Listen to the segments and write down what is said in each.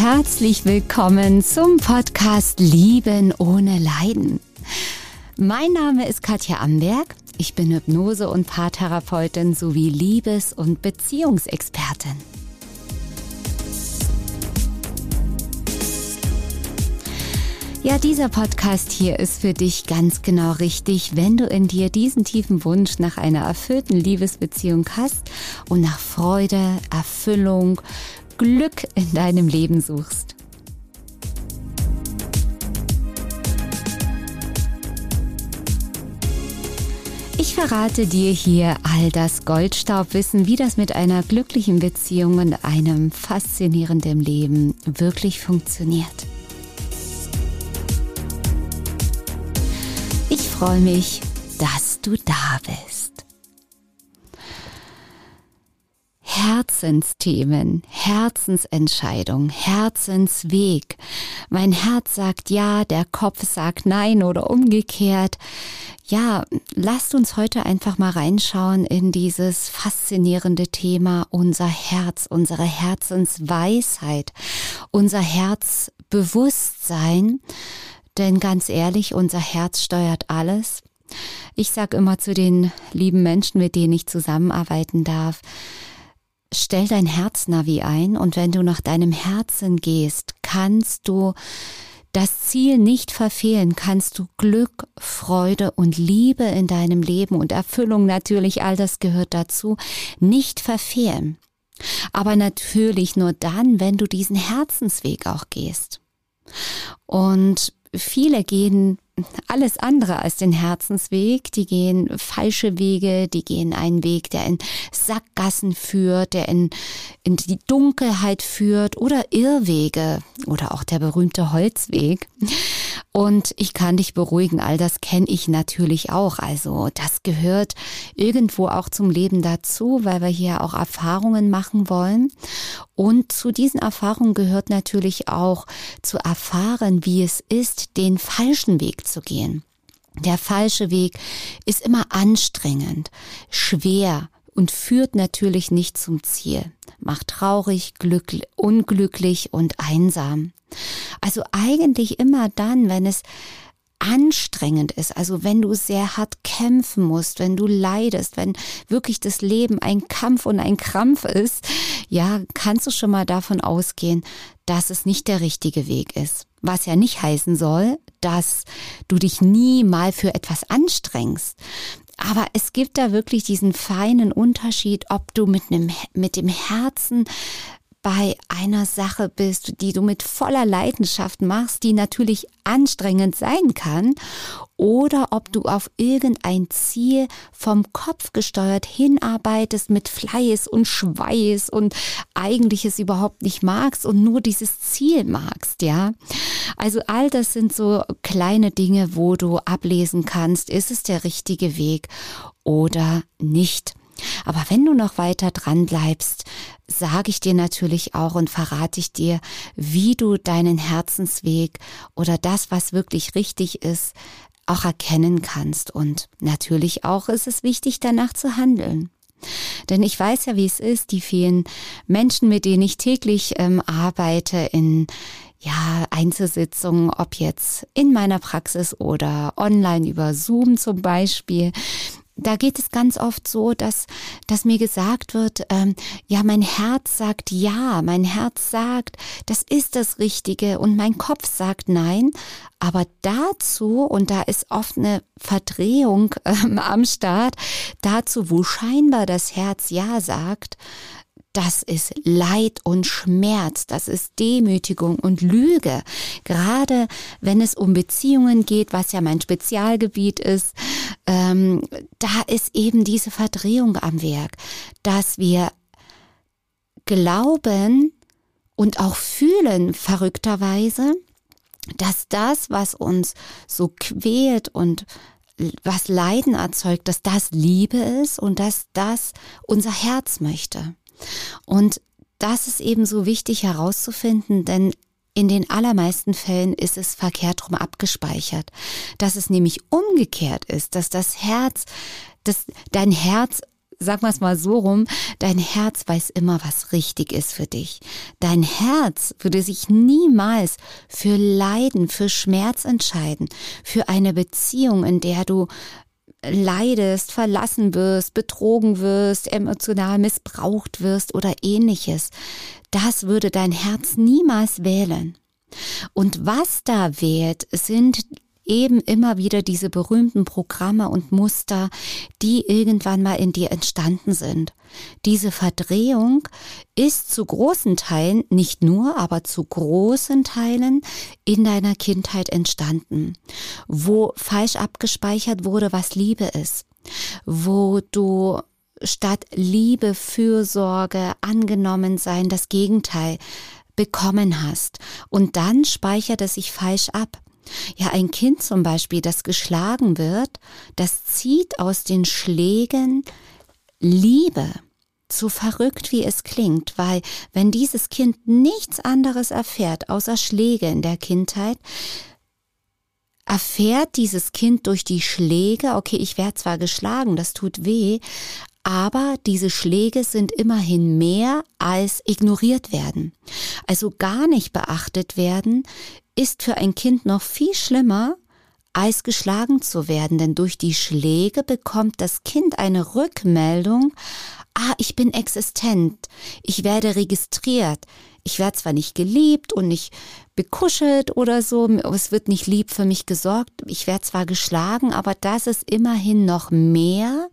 herzlich willkommen zum Podcast Lieben ohne Leiden. Mein Name ist Katja Amberg. Ich bin Hypnose- und Paartherapeutin sowie Liebes- und Beziehungsexpertin. Ja, dieser Podcast hier ist für dich ganz genau richtig, wenn du in dir diesen tiefen Wunsch nach einer erfüllten Liebesbeziehung hast und nach Freude, Erfüllung, Glück in deinem Leben suchst. Ich verrate dir hier all das Goldstaubwissen, wie das mit einer glücklichen Beziehung und einem faszinierenden Leben wirklich funktioniert. Ich freue mich, dass du da bist. Herzensthemen, Herzensentscheidung, Herzensweg. Mein Herz sagt ja, der Kopf sagt nein oder umgekehrt. Ja, lasst uns heute einfach mal reinschauen in dieses faszinierende Thema unser Herz, unsere Herzensweisheit, unser Herzbewusstsein. Denn ganz ehrlich, unser Herz steuert alles. Ich sage immer zu den lieben Menschen, mit denen ich zusammenarbeiten darf, stell dein Herznavi ein und wenn du nach deinem Herzen gehst, kannst du das Ziel nicht verfehlen, kannst du Glück, Freude und Liebe in deinem Leben und Erfüllung natürlich, all das gehört dazu, nicht verfehlen. Aber natürlich nur dann, wenn du diesen Herzensweg auch gehst. Und viele gehen alles andere als den Herzensweg. Die gehen falsche Wege, die gehen einen Weg, der in Sackgassen führt, der in, in die Dunkelheit führt oder Irrwege oder auch der berühmte Holzweg. Und ich kann dich beruhigen, all das kenne ich natürlich auch. Also das gehört irgendwo auch zum Leben dazu, weil wir hier auch Erfahrungen machen wollen. Und zu diesen Erfahrungen gehört natürlich auch zu erfahren, wie es ist, den falschen Weg zu gehen. Der falsche Weg ist immer anstrengend, schwer und führt natürlich nicht zum Ziel, macht traurig, glücklich, unglücklich und einsam. Also eigentlich immer dann, wenn es anstrengend ist, also wenn du sehr hart kämpfen musst, wenn du leidest, wenn wirklich das Leben ein Kampf und ein Krampf ist, ja, kannst du schon mal davon ausgehen, dass es nicht der richtige Weg ist. Was ja nicht heißen soll, dass du dich nie mal für etwas anstrengst. Aber es gibt da wirklich diesen feinen Unterschied, ob du mit, einem, mit dem Herzen bei einer Sache bist, die du mit voller Leidenschaft machst, die natürlich anstrengend sein kann, oder ob du auf irgendein Ziel vom Kopf gesteuert hinarbeitest mit Fleiß und Schweiß und eigentlich es überhaupt nicht magst und nur dieses Ziel magst, ja. Also all das sind so kleine Dinge, wo du ablesen kannst, ist es der richtige Weg oder nicht. Aber wenn du noch weiter dran bleibst, sage ich dir natürlich auch und verrate ich dir, wie du deinen Herzensweg oder das, was wirklich richtig ist, auch erkennen kannst. Und natürlich auch ist es wichtig, danach zu handeln. Denn ich weiß ja, wie es ist, die vielen Menschen, mit denen ich täglich ähm, arbeite, in ja, Einzelsitzungen, ob jetzt in meiner Praxis oder online über Zoom zum Beispiel, da geht es ganz oft so, dass, dass mir gesagt wird, ähm, ja, mein Herz sagt ja, mein Herz sagt, das ist das Richtige und mein Kopf sagt nein. Aber dazu, und da ist oft eine Verdrehung ähm, am Start, dazu, wo scheinbar das Herz ja sagt, das ist Leid und Schmerz, das ist Demütigung und Lüge. Gerade wenn es um Beziehungen geht, was ja mein Spezialgebiet ist, ähm, da ist eben diese Verdrehung am Werk, dass wir glauben und auch fühlen, verrückterweise, dass das, was uns so quält und was Leiden erzeugt, dass das Liebe ist und dass das unser Herz möchte. Und das ist eben so wichtig herauszufinden, denn in den allermeisten Fällen ist es verkehrt rum abgespeichert. Dass es nämlich umgekehrt ist, dass das Herz, dass dein Herz sag mal es mal so rum, dein Herz weiß immer, was richtig ist für dich. Dein Herz würde sich niemals für Leiden, für Schmerz entscheiden, für eine Beziehung, in der du leidest, verlassen wirst, betrogen wirst, emotional missbraucht wirst oder ähnliches. Das würde dein Herz niemals wählen. Und was da wählt, sind eben immer wieder diese berühmten Programme und Muster, die irgendwann mal in dir entstanden sind. Diese Verdrehung ist zu großen Teilen, nicht nur, aber zu großen Teilen in deiner Kindheit entstanden, wo falsch abgespeichert wurde, was Liebe ist, wo du statt Liebe, Fürsorge, angenommen sein, das Gegenteil bekommen hast. Und dann speichert es sich falsch ab. Ja, ein Kind zum Beispiel, das geschlagen wird, das zieht aus den Schlägen Liebe. So verrückt wie es klingt, weil wenn dieses Kind nichts anderes erfährt außer Schläge in der Kindheit, erfährt dieses Kind durch die Schläge, okay, ich werde zwar geschlagen, das tut weh, aber diese Schläge sind immerhin mehr als ignoriert werden. Also gar nicht beachtet werden ist für ein Kind noch viel schlimmer, als geschlagen zu werden, denn durch die Schläge bekommt das Kind eine Rückmeldung, ah, ich bin existent, ich werde registriert, ich werde zwar nicht geliebt und nicht bekuschelt oder so, es wird nicht lieb für mich gesorgt, ich werde zwar geschlagen, aber das ist immerhin noch mehr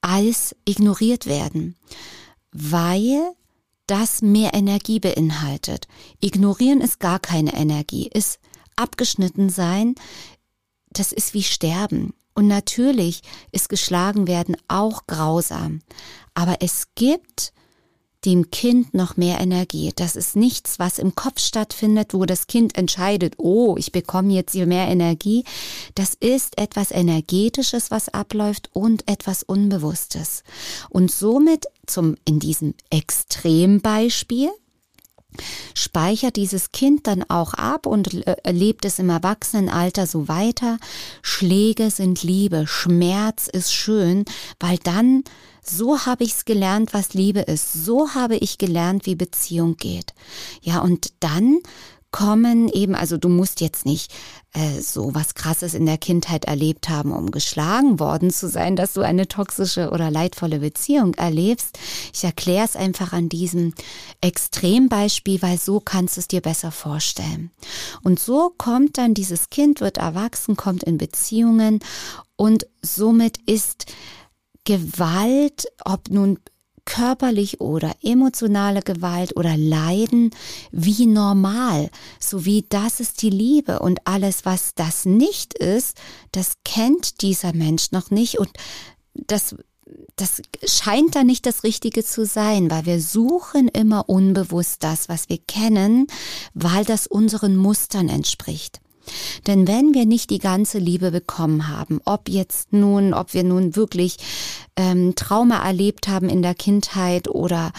als ignoriert werden, weil das mehr Energie beinhaltet. Ignorieren ist gar keine Energie, ist abgeschnitten sein, das ist wie Sterben. Und natürlich ist geschlagen werden auch grausam. Aber es gibt dem Kind noch mehr Energie. Das ist nichts, was im Kopf stattfindet, wo das Kind entscheidet, oh, ich bekomme jetzt hier mehr Energie. Das ist etwas Energetisches, was abläuft und etwas Unbewusstes. Und somit zum, in diesem Extrembeispiel, speichert dieses Kind dann auch ab und erlebt es im Erwachsenenalter so weiter. Schläge sind Liebe, Schmerz ist schön, weil dann so habe ich es gelernt, was Liebe ist. So habe ich gelernt, wie Beziehung geht. Ja, und dann kommen eben, also du musst jetzt nicht äh, so was Krasses in der Kindheit erlebt haben, um geschlagen worden zu sein, dass du eine toxische oder leidvolle Beziehung erlebst. Ich erkläre es einfach an diesem Extrembeispiel, weil so kannst du es dir besser vorstellen. Und so kommt dann dieses Kind, wird erwachsen, kommt in Beziehungen und somit ist Gewalt, ob nun körperlich oder emotionale Gewalt oder Leiden wie normal, so wie das ist die Liebe und alles, was das nicht ist, das kennt dieser Mensch noch nicht und das das scheint da nicht das Richtige zu sein, weil wir suchen immer unbewusst das, was wir kennen, weil das unseren Mustern entspricht. Denn wenn wir nicht die ganze Liebe bekommen haben, ob jetzt nun, ob wir nun wirklich ähm, Trauma erlebt haben in der Kindheit oder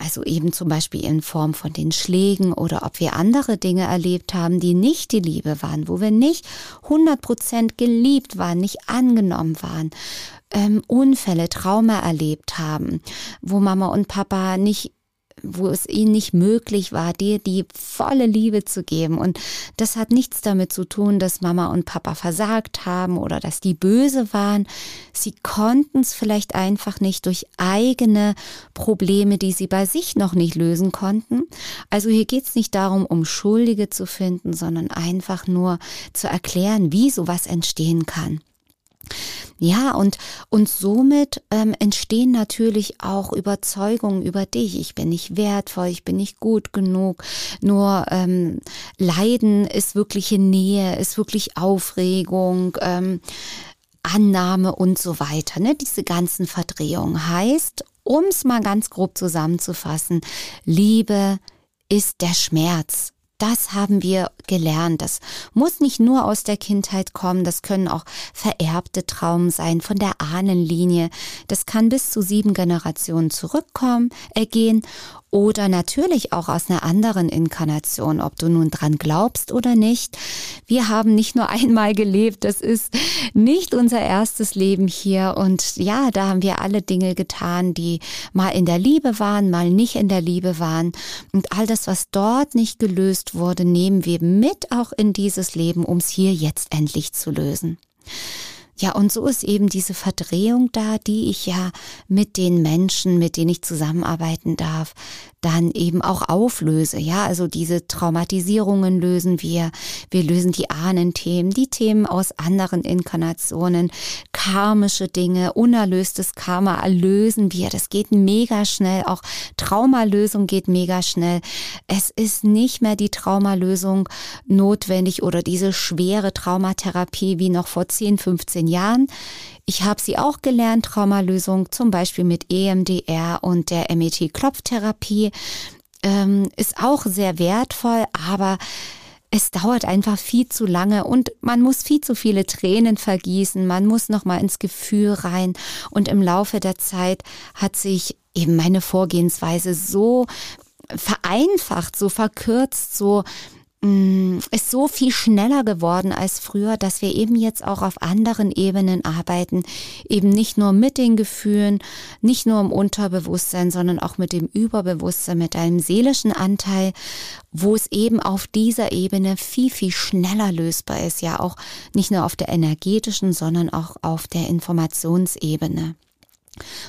also eben zum Beispiel in Form von den Schlägen oder ob wir andere Dinge erlebt haben, die nicht die Liebe waren, wo wir nicht 100% geliebt waren, nicht angenommen waren, ähm, Unfälle, Trauma erlebt haben, wo Mama und Papa nicht wo es ihnen nicht möglich war, dir die volle Liebe zu geben. Und das hat nichts damit zu tun, dass Mama und Papa versagt haben oder dass die böse waren. Sie konnten es vielleicht einfach nicht durch eigene Probleme, die sie bei sich noch nicht lösen konnten. Also hier geht es nicht darum, um Schuldige zu finden, sondern einfach nur zu erklären, wie sowas entstehen kann. Ja, und, und somit ähm, entstehen natürlich auch Überzeugungen über dich. Ich bin nicht wertvoll, ich bin nicht gut genug. Nur ähm, Leiden ist wirkliche Nähe, ist wirklich Aufregung. Ähm, Annahme und so weiter. Ne? Diese ganzen Verdrehungen heißt, um es mal ganz grob zusammenzufassen, Liebe ist der Schmerz das haben wir gelernt. Das muss nicht nur aus der Kindheit kommen, das können auch vererbte Traumen sein von der Ahnenlinie. Das kann bis zu sieben Generationen zurückkommen, ergehen. Oder natürlich auch aus einer anderen Inkarnation, ob du nun dran glaubst oder nicht. Wir haben nicht nur einmal gelebt, das ist nicht unser erstes Leben hier und ja, da haben wir alle Dinge getan, die mal in der Liebe waren, mal nicht in der Liebe waren und all das, was dort nicht gelöst wurde, nehmen wir mit auch in dieses Leben, um es hier jetzt endlich zu lösen. Ja, und so ist eben diese Verdrehung da, die ich ja mit den Menschen, mit denen ich zusammenarbeiten darf, dann eben auch auflöse. Ja, also diese Traumatisierungen lösen wir. Wir lösen die Ahnenthemen, die Themen aus anderen Inkarnationen, karmische Dinge, unerlöstes Karma lösen wir. Das geht mega schnell. Auch Traumalösung geht mega schnell. Es ist nicht mehr die Traumalösung notwendig oder diese schwere Traumatherapie wie noch vor 10, 15 Jahren. Ich habe sie auch gelernt, Traumalösung, zum Beispiel mit EMDR und der MET-Klopftherapie. Ähm, ist auch sehr wertvoll, aber es dauert einfach viel zu lange und man muss viel zu viele Tränen vergießen, man muss noch mal ins Gefühl rein und im Laufe der Zeit hat sich eben meine Vorgehensweise so vereinfacht, so verkürzt, so ist so viel schneller geworden als früher, dass wir eben jetzt auch auf anderen Ebenen arbeiten, eben nicht nur mit den Gefühlen, nicht nur im Unterbewusstsein, sondern auch mit dem Überbewusstsein, mit einem seelischen Anteil, wo es eben auf dieser Ebene viel, viel schneller lösbar ist, ja auch nicht nur auf der energetischen, sondern auch auf der Informationsebene.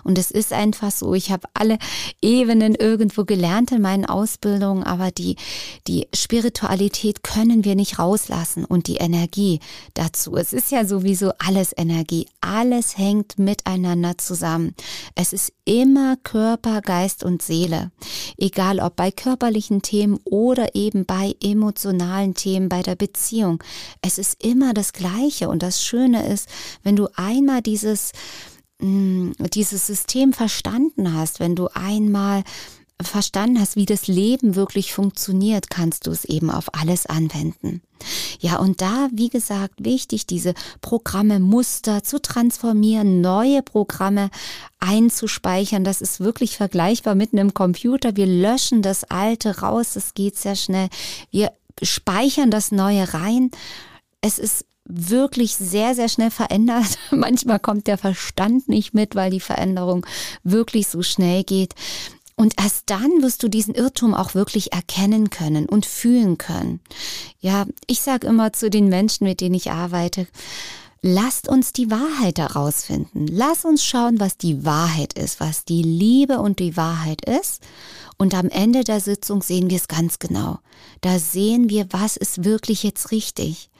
Und es ist einfach so, ich habe alle Ebenen irgendwo gelernt in meinen Ausbildungen, aber die, die Spiritualität können wir nicht rauslassen und die Energie dazu. Es ist ja sowieso alles Energie. Alles hängt miteinander zusammen. Es ist immer Körper, Geist und Seele. Egal ob bei körperlichen Themen oder eben bei emotionalen Themen, bei der Beziehung. Es ist immer das Gleiche. Und das Schöne ist, wenn du einmal dieses dieses System verstanden hast, wenn du einmal verstanden hast, wie das Leben wirklich funktioniert, kannst du es eben auf alles anwenden. Ja, und da, wie gesagt, wichtig, diese Programme, Muster zu transformieren, neue Programme einzuspeichern. Das ist wirklich vergleichbar mit einem Computer. Wir löschen das alte raus, das geht sehr schnell. Wir speichern das neue rein. Es ist wirklich sehr, sehr schnell verändert. Manchmal kommt der Verstand nicht mit, weil die Veränderung wirklich so schnell geht. Und erst dann wirst du diesen Irrtum auch wirklich erkennen können und fühlen können. Ja, ich sage immer zu den Menschen, mit denen ich arbeite, lasst uns die Wahrheit herausfinden. Lass uns schauen, was die Wahrheit ist, was die Liebe und die Wahrheit ist. Und am Ende der Sitzung sehen wir es ganz genau. Da sehen wir, was ist wirklich jetzt richtig.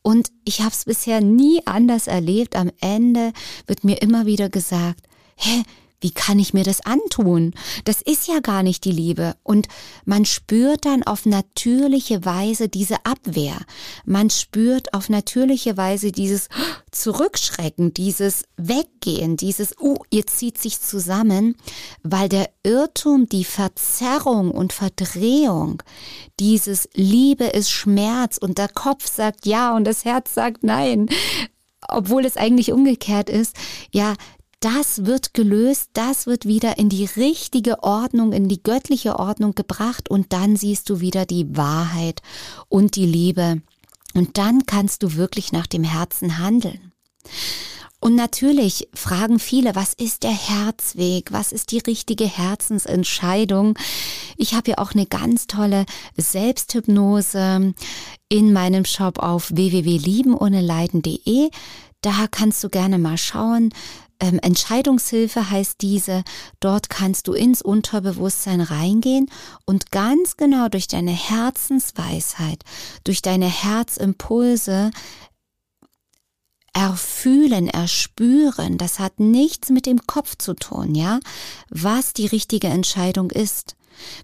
Und ich habe es bisher nie anders erlebt. Am Ende wird mir immer wieder gesagt, hä, wie kann ich mir das antun? Das ist ja gar nicht die Liebe. Und man spürt dann auf natürliche Weise diese Abwehr. Man spürt auf natürliche Weise dieses Zurückschrecken, dieses Weggehen, dieses, oh, ihr zieht sich zusammen, weil der Irrtum, die Verzerrung und Verdrehung, dieses Liebe ist Schmerz und der Kopf sagt ja und das Herz sagt nein, obwohl es eigentlich umgekehrt ist, ja, das wird gelöst, das wird wieder in die richtige Ordnung, in die göttliche Ordnung gebracht und dann siehst du wieder die Wahrheit und die Liebe. Und dann kannst du wirklich nach dem Herzen handeln. Und natürlich fragen viele, was ist der Herzweg? Was ist die richtige Herzensentscheidung? Ich habe ja auch eine ganz tolle Selbsthypnose in meinem Shop auf www.liebenohneleiden.de. Da kannst du gerne mal schauen, ähm, Entscheidungshilfe heißt diese. Dort kannst du ins Unterbewusstsein reingehen und ganz genau durch deine Herzensweisheit, durch deine Herzimpulse erfühlen, erspüren, das hat nichts mit dem Kopf zu tun, ja, was die richtige Entscheidung ist.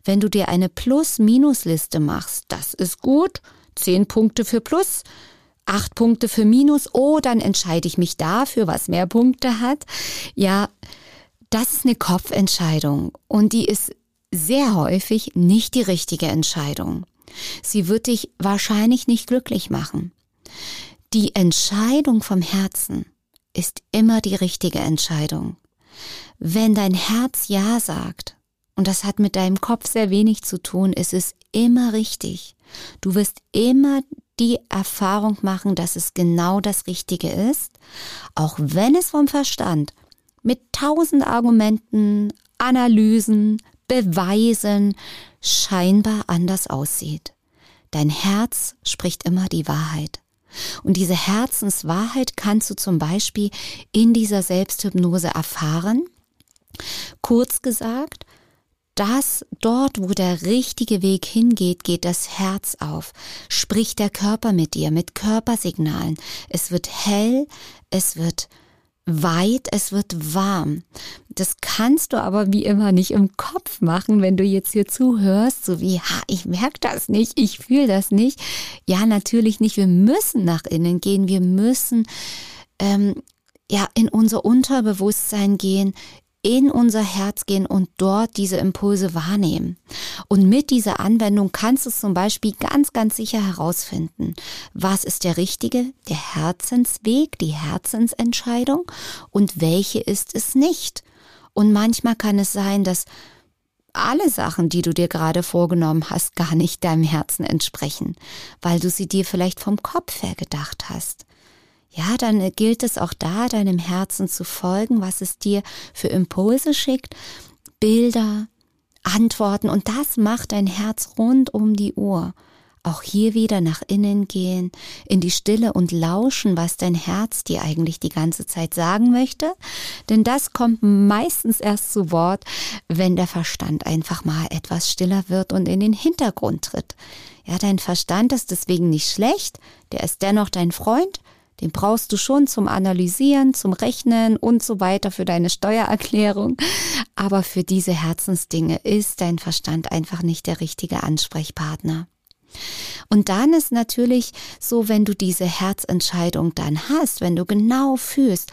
Wenn du dir eine Plus-Minus-Liste machst, das ist gut, zehn Punkte für Plus, acht Punkte für Minus, oh, dann entscheide ich mich dafür, was mehr Punkte hat. Ja, das ist eine Kopfentscheidung und die ist sehr häufig nicht die richtige Entscheidung. Sie wird dich wahrscheinlich nicht glücklich machen. Die Entscheidung vom Herzen ist immer die richtige Entscheidung. Wenn dein Herz Ja sagt Und das hat mit deinem Kopf sehr wenig zu tun. Es ist immer richtig. Du wirst immer die Erfahrung machen, dass es genau das Richtige ist, auch wenn es vom Verstand mit tausend Argumenten, Analysen, Beweisen scheinbar anders aussieht. Dein Herz spricht immer die Wahrheit. Und diese Herzenswahrheit kannst du zum Beispiel in dieser Selbsthypnose erfahren. Kurz gesagt, dass dort, wo der richtige Weg hingeht, geht das Herz auf, spricht der Körper mit dir, mit Körpersignalen. Es wird hell, es wird weit, es wird warm. Das kannst du aber wie immer nicht im Kopf machen, wenn du jetzt hier zuhörst, so wie, ha, ich merke das nicht, ich fühle das nicht. Ja, natürlich nicht. Wir müssen nach innen gehen, wir müssen ähm, ja in unser Unterbewusstsein gehen, in unser Herz gehen und dort diese Impulse wahrnehmen. Und mit dieser Anwendung kannst du zum Beispiel ganz, ganz sicher herausfinden, was ist der richtige, der Herzensweg, die Herzensentscheidung und welche ist es nicht. Und manchmal kann es sein, dass alle Sachen, die du dir gerade vorgenommen hast, gar nicht deinem Herzen entsprechen, weil du sie dir vielleicht vom Kopf her gedacht hast ja, dann gilt es auch da, deinem Herzen zu folgen, was es dir für Impulse schickt, Bilder, Antworten und das macht dein Herz rund um die Uhr. Auch hier wieder nach innen gehen, in die Stille und lauschen, was dein Herz dir eigentlich die ganze Zeit sagen möchte. Denn das kommt meistens erst zu Wort, wenn der Verstand einfach mal etwas stiller wird und in den Hintergrund tritt. Ja, dein Verstand ist deswegen nicht schlecht, der ist dennoch dein Freund, den brauchst du schon zum Analysieren, zum Rechnen und so weiter für deine Steuererklärung. Aber für diese Herzensdinge ist dein Verstand einfach nicht der richtige Ansprechpartner. Und dann ist natürlich so, wenn du diese Herzentscheidung dann hast, wenn du genau fühlst,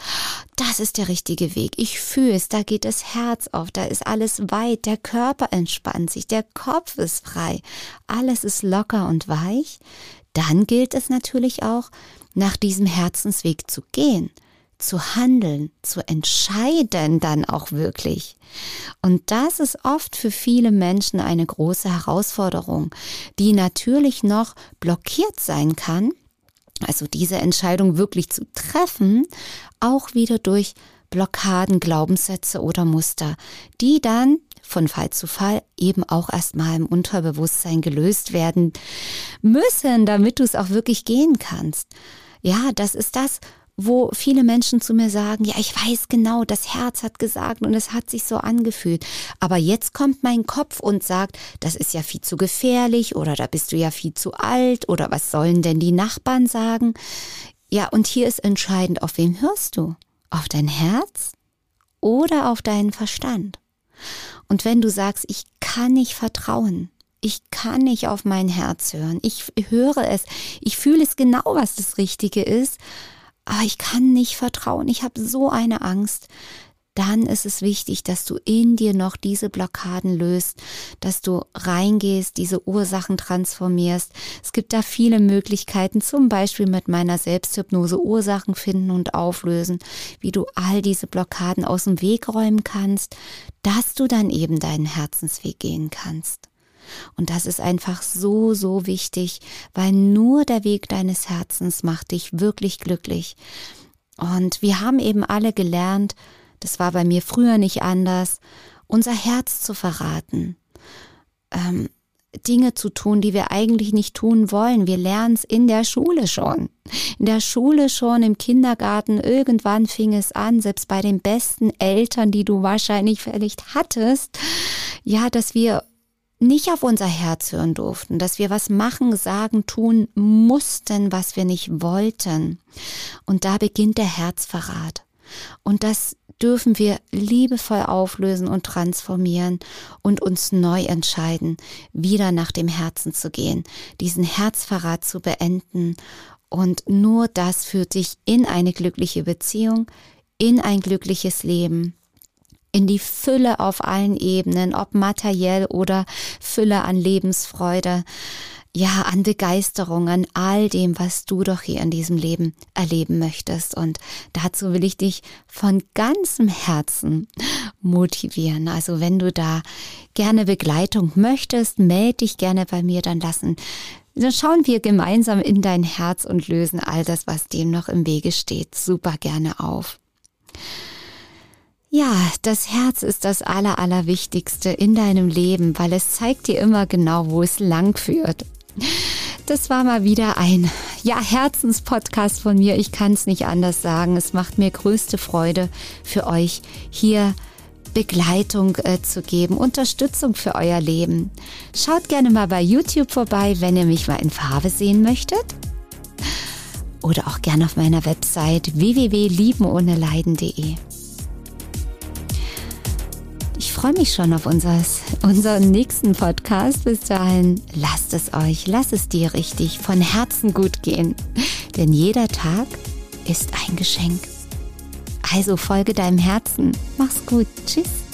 das ist der richtige Weg. Ich fühle es, da geht das Herz auf, da ist alles weit, der Körper entspannt sich, der Kopf ist frei, alles ist locker und weich. Dann gilt es natürlich auch, nach diesem Herzensweg zu gehen, zu handeln, zu entscheiden dann auch wirklich. Und das ist oft für viele Menschen eine große Herausforderung, die natürlich noch blockiert sein kann, also diese Entscheidung wirklich zu treffen, auch wieder durch Blockaden, Glaubenssätze oder Muster, die dann von Fall zu Fall eben auch erstmal im Unterbewusstsein gelöst werden müssen, damit du es auch wirklich gehen kannst. Ja, das ist das, wo viele Menschen zu mir sagen, ja, ich weiß genau, das Herz hat gesagt und es hat sich so angefühlt. Aber jetzt kommt mein Kopf und sagt, das ist ja viel zu gefährlich oder da bist du ja viel zu alt oder was sollen denn die Nachbarn sagen? Ja, und hier ist entscheidend, auf wen hörst du? Auf dein Herz oder auf deinen Verstand? Und wenn du sagst, ich kann nicht vertrauen, ich kann nicht auf mein Herz hören. Ich höre es. Ich fühle es genau, was das Richtige ist. Aber ich kann nicht vertrauen. Ich habe so eine Angst. Dann ist es wichtig, dass du in dir noch diese Blockaden löst, dass du reingehst, diese Ursachen transformierst. Es gibt da viele Möglichkeiten, zum Beispiel mit meiner Selbsthypnose Ursachen finden und auflösen, wie du all diese Blockaden aus dem Weg räumen kannst, dass du dann eben deinen Herzensweg gehen kannst. Und das ist einfach so, so wichtig, weil nur der Weg deines Herzens macht dich wirklich glücklich. Und wir haben eben alle gelernt, das war bei mir früher nicht anders, unser Herz zu verraten. Ähm, Dinge zu tun, die wir eigentlich nicht tun wollen. Wir lernen es in der Schule schon. In der Schule schon, im Kindergarten, irgendwann fing es an, selbst bei den besten Eltern, die du wahrscheinlich vielleicht hattest, ja, dass wir nicht auf unser Herz hören durften, dass wir was machen, sagen, tun mussten, was wir nicht wollten. Und da beginnt der Herzverrat. Und das dürfen wir liebevoll auflösen und transformieren und uns neu entscheiden, wieder nach dem Herzen zu gehen, diesen Herzverrat zu beenden. Und nur das führt dich in eine glückliche Beziehung, in ein glückliches Leben in die Fülle auf allen Ebenen, ob materiell oder Fülle an Lebensfreude. ja, an Begeisterung, an all dem, was du doch hier in diesem Leben erleben möchtest. Und dazu will ich dich von ganzem Herzen motivieren. Also wenn du da gerne Begleitung möchtest, melde dich gerne bei mir, dann lassen dann schauen wir gemeinsam in dein Herz und lösen all das, was dem noch im Wege steht, super gerne auf. Ja, das Herz ist das Aller, Allerwichtigste in deinem Leben, weil es zeigt dir immer genau, wo es lang führt. Das war mal wieder ein ja, Herzenspodcast von mir. Ich kann es nicht anders sagen. Es macht mir größte Freude für euch hier Begleitung äh, zu geben, Unterstützung für euer Leben. Schaut gerne mal bei YouTube vorbei, wenn ihr mich mal in Farbe sehen möchtet. Oder auch gerne auf meiner Website www.liebenohneleiden.de. Ich freue mich schon auf unseres, unseren nächsten Podcast. Bis dahin, lasst es euch, lasst es dir richtig von Herzen gut gehen. Denn jeder Tag ist ein Geschenk. Also folge deinem Herzen. Mach's gut. Tschüss.